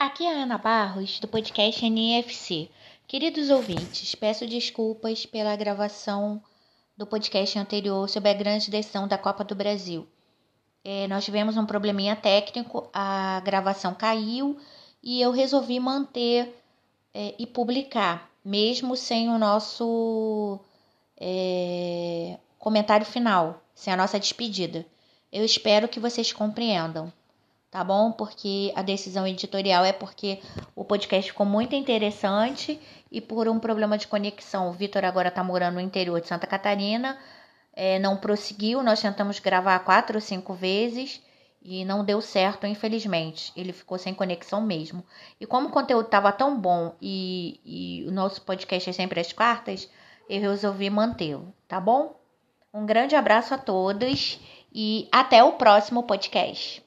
Aqui é a Ana Barros, do podcast NFC. Queridos ouvintes, peço desculpas pela gravação do podcast anterior sobre a grande decisão da Copa do Brasil. É, nós tivemos um probleminha técnico, a gravação caiu e eu resolvi manter é, e publicar, mesmo sem o nosso é, comentário final, sem a nossa despedida. Eu espero que vocês compreendam tá bom? Porque a decisão editorial é porque o podcast ficou muito interessante e por um problema de conexão, o Vitor agora está morando no interior de Santa Catarina, é, não prosseguiu, nós tentamos gravar quatro ou cinco vezes e não deu certo, infelizmente. Ele ficou sem conexão mesmo. E como o conteúdo estava tão bom e, e o nosso podcast é sempre às quartas, eu resolvi mantê-lo, tá bom? Um grande abraço a todos e até o próximo podcast.